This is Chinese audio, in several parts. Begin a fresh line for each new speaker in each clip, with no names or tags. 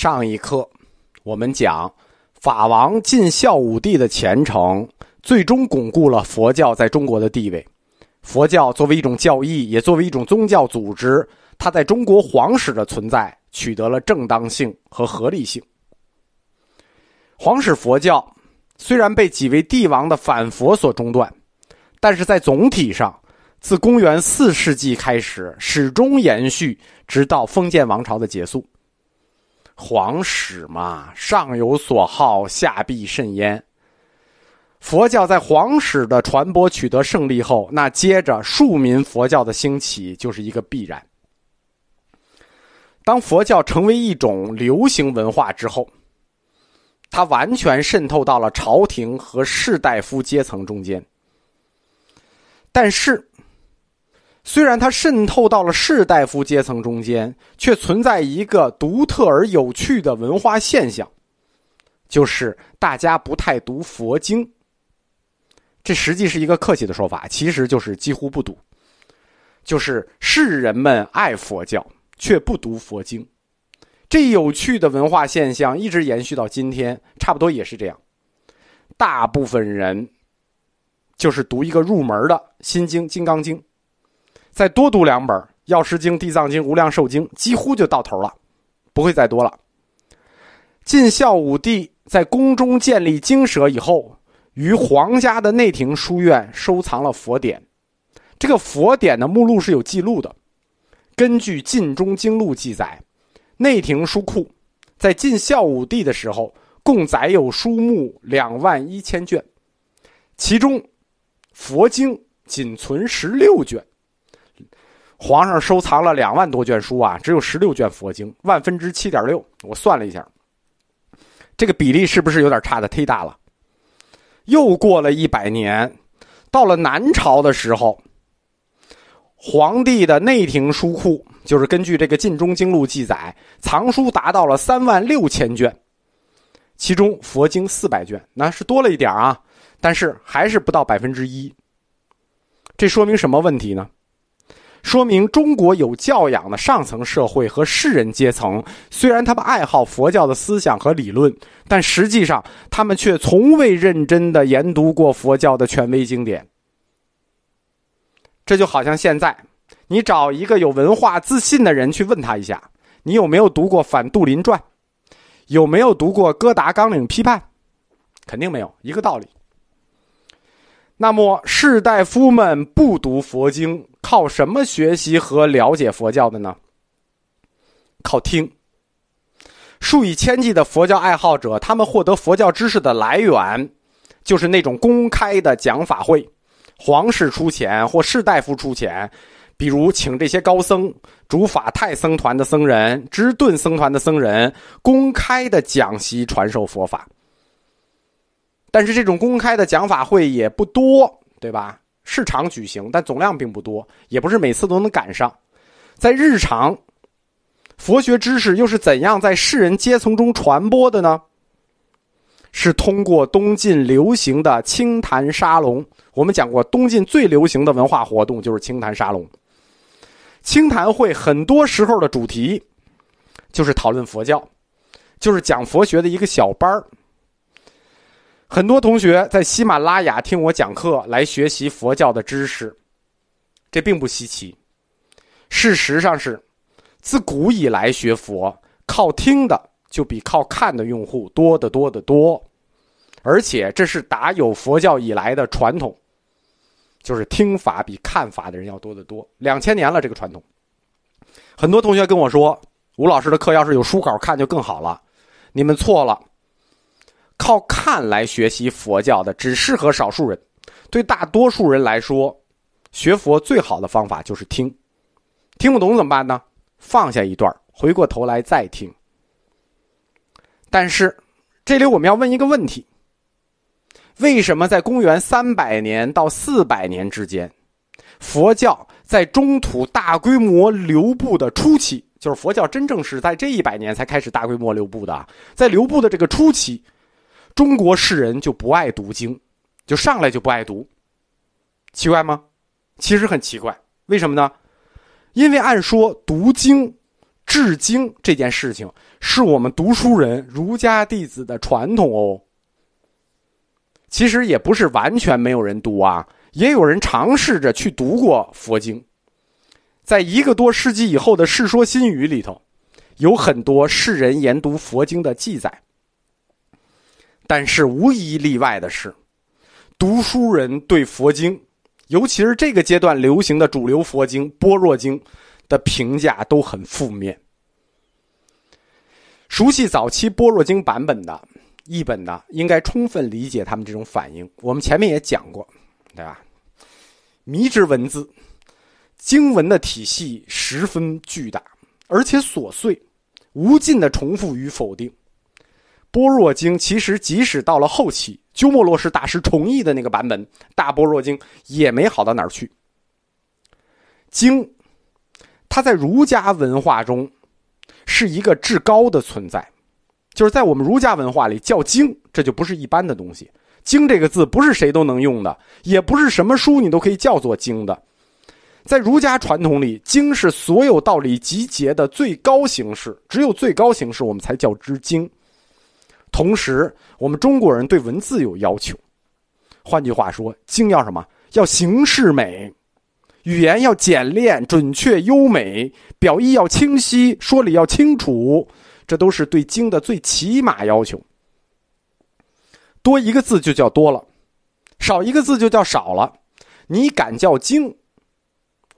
上一课，我们讲法王尽孝武帝的虔诚，最终巩固了佛教在中国的地位。佛教作为一种教义，也作为一种宗教组织，它在中国皇室的存在取得了正当性和合理性。皇室佛教虽然被几位帝王的反佛所中断，但是在总体上，自公元四世纪开始，始终延续，直到封建王朝的结束。皇室嘛，上有所好，下必甚焉。佛教在皇室的传播取得胜利后，那接着庶民佛教的兴起就是一个必然。当佛教成为一种流行文化之后，它完全渗透到了朝廷和士大夫阶层中间。但是，虽然它渗透到了士大夫阶层中间，却存在一个独特而有趣的文化现象，就是大家不太读佛经。这实际是一个客气的说法，其实就是几乎不读。就是世人们爱佛教，却不读佛经。这有趣的文化现象一直延续到今天，差不多也是这样。大部分人就是读一个入门的《心经》《金刚经》。再多读两本《药师经》《地藏经》《无量寿经》，几乎就到头了，不会再多了。晋孝武帝在宫中建立经舍以后，于皇家的内廷书院收藏了佛典。这个佛典的目录是有记录的。根据《晋中经录》记载，内廷书库在晋孝武帝的时候，共载有书目两万一千卷，其中佛经仅存十六卷。皇上收藏了两万多卷书啊，只有十六卷佛经，万分之七点六。我算了一下，这个比例是不是有点差的忒大了？又过了一百年，到了南朝的时候，皇帝的内廷书库就是根据这个《晋中经录》记载，藏书达到了三万六千卷，其中佛经四百卷，那是多了一点啊，但是还是不到百分之一。这说明什么问题呢？说明中国有教养的上层社会和士人阶层，虽然他们爱好佛教的思想和理论，但实际上他们却从未认真的研读过佛教的权威经典。这就好像现在，你找一个有文化自信的人去问他一下，你有没有读过《反杜林传》，有没有读过《哥达纲领批判》，肯定没有，一个道理。那么士大夫们不读佛经。靠什么学习和了解佛教的呢？靠听。数以千计的佛教爱好者，他们获得佛教知识的来源，就是那种公开的讲法会，皇室出钱或士大夫出钱，比如请这些高僧、主法泰僧团的僧人、支顿僧团的僧人，公开的讲习传授佛法。但是这种公开的讲法会也不多，对吧？市场举行，但总量并不多，也不是每次都能赶上。在日常，佛学知识又是怎样在世人阶层中传播的呢？是通过东晋流行的清谈沙龙。我们讲过，东晋最流行的文化活动就是清谈沙龙。清谈会很多时候的主题就是讨论佛教，就是讲佛学的一个小班儿。很多同学在喜马拉雅听我讲课来学习佛教的知识，这并不稀奇。事实上是，自古以来学佛靠听的就比靠看的用户多得多得多，而且这是打有佛教以来的传统，就是听法比看法的人要多得多。两千年了，这个传统。很多同学跟我说，吴老师的课要是有书稿看就更好了，你们错了。靠看来学习佛教的只适合少数人，对大多数人来说，学佛最好的方法就是听。听不懂怎么办呢？放下一段，回过头来再听。但是，这里我们要问一个问题：为什么在公元三百年到四百年之间，佛教在中土大规模流布的初期，就是佛教真正是在这一百年才开始大规模流布的，在流布的这个初期？中国士人就不爱读经，就上来就不爱读，奇怪吗？其实很奇怪，为什么呢？因为按说读经治经这件事情是我们读书人、儒家弟子的传统哦。其实也不是完全没有人读啊，也有人尝试着去读过佛经。在一个多世纪以后的《世说新语》里头，有很多世人研读佛经的记载。但是无一例外的是，读书人对佛经，尤其是这个阶段流行的主流佛经《般若经》。的评价都很负面。熟悉早期《般若经》版本的译本的，应该充分理解他们这种反应。我们前面也讲过，对吧？迷之文字，经文的体系十分巨大，而且琐碎，无尽的重复与否定。《般若经》其实即使到了后期，鸠摩罗什大师重译的那个版本《大般若经》，也没好到哪儿去。经。它在儒家文化中是一个至高的存在，就是在我们儒家文化里叫经，这就不是一般的东西。经这个字不是谁都能用的，也不是什么书你都可以叫做经的。在儒家传统里，经是所有道理集结的最高形式，只有最高形式我们才叫之经。同时，我们中国人对文字有要求，换句话说，经要什么？要形式美。语言要简练、准确、优美，表意要清晰，说理要清楚，这都是对经的最起码要求。多一个字就叫多了，少一个字就叫少了。你敢叫经？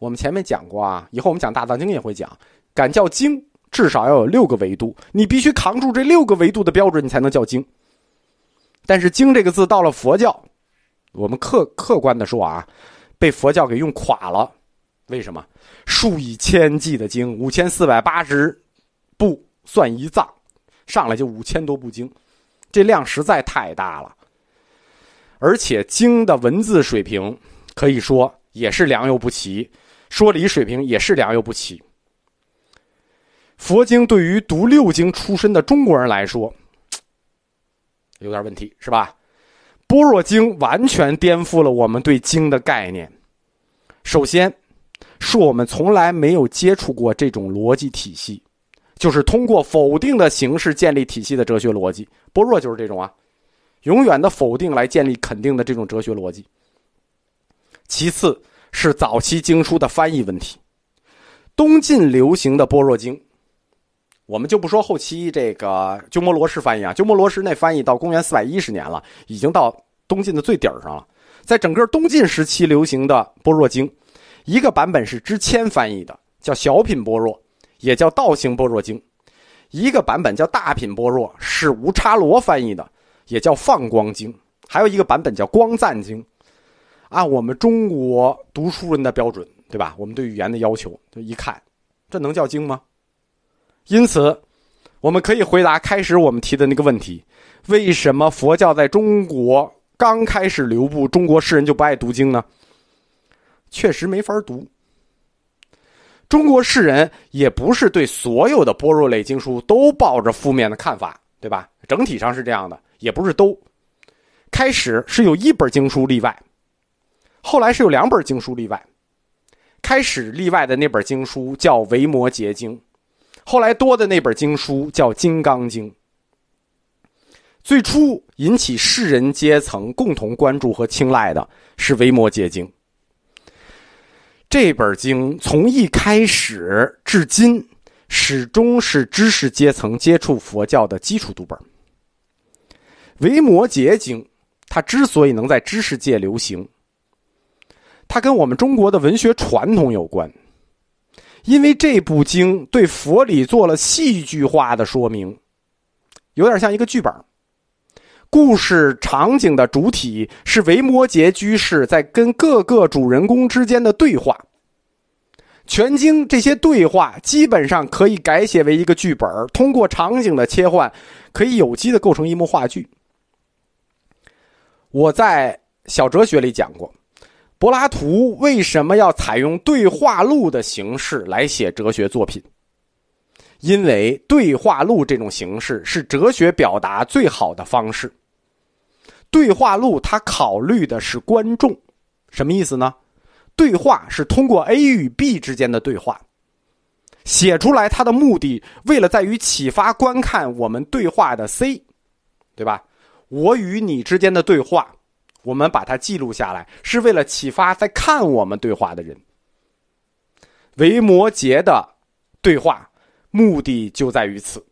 我们前面讲过啊，以后我们讲大藏经也会讲，敢叫经，至少要有六个维度，你必须扛住这六个维度的标准，你才能叫经。但是“经”这个字到了佛教，我们客客观的说啊。被佛教给用垮了，为什么？数以千计的经，五千四百八十部算一藏，上来就五千多部经，这量实在太大了。而且经的文字水平可以说也是良莠不齐，说理水平也是良莠不齐。佛经对于读六经出身的中国人来说，有点问题，是吧？般若经完全颠覆了我们对经的概念。首先，是我们从来没有接触过这种逻辑体系，就是通过否定的形式建立体系的哲学逻辑。般若就是这种啊，永远的否定来建立肯定的这种哲学逻辑。其次是早期经书的翻译问题，东晋流行的般若经，我们就不说后期这个鸠摩罗什翻译啊，鸠摩罗什那翻译到公元四百一十年了，已经到。东晋的最底儿上了，在整个东晋时期流行的《般若经》，一个版本是支谦翻译的，叫小品般若，也叫道行般若经；一个版本叫大品般若，是无差罗翻译的，也叫放光经；还有一个版本叫光赞经。按我们中国读书人的标准，对吧？我们对语言的要求，就一看，这能叫经吗？因此，我们可以回答开始我们提的那个问题：为什么佛教在中国？刚开始流布，中国士人就不爱读经呢。确实没法读。中国士人也不是对所有的般若类经书都抱着负面的看法，对吧？整体上是这样的，也不是都。开始是有一本经书例外，后来是有两本经书例外。开始例外的那本经书叫《维摩诘经》，后来多的那本经书叫《金刚经》。最初引起世人阶层共同关注和青睐的是《维摩诘经》。这本经从一开始至今，始终是知识阶层接触佛教的基础读本。《维摩诘经》它之所以能在知识界流行，它跟我们中国的文学传统有关，因为这部经对佛理做了戏剧化的说明，有点像一个剧本。故事场景的主体是维摩诘居士在跟各个主人公之间的对话。全经这些对话基本上可以改写为一个剧本，通过场景的切换，可以有机的构成一幕话剧。我在小哲学里讲过，柏拉图为什么要采用对话录的形式来写哲学作品？因为对话录这种形式是哲学表达最好的方式。对话录，它考虑的是观众，什么意思呢？对话是通过 A 与 B 之间的对话，写出来，它的目的为了在于启发观看我们对话的 C，对吧？我与你之间的对话，我们把它记录下来，是为了启发在看我们对话的人。维摩诘的对话目的就在于此。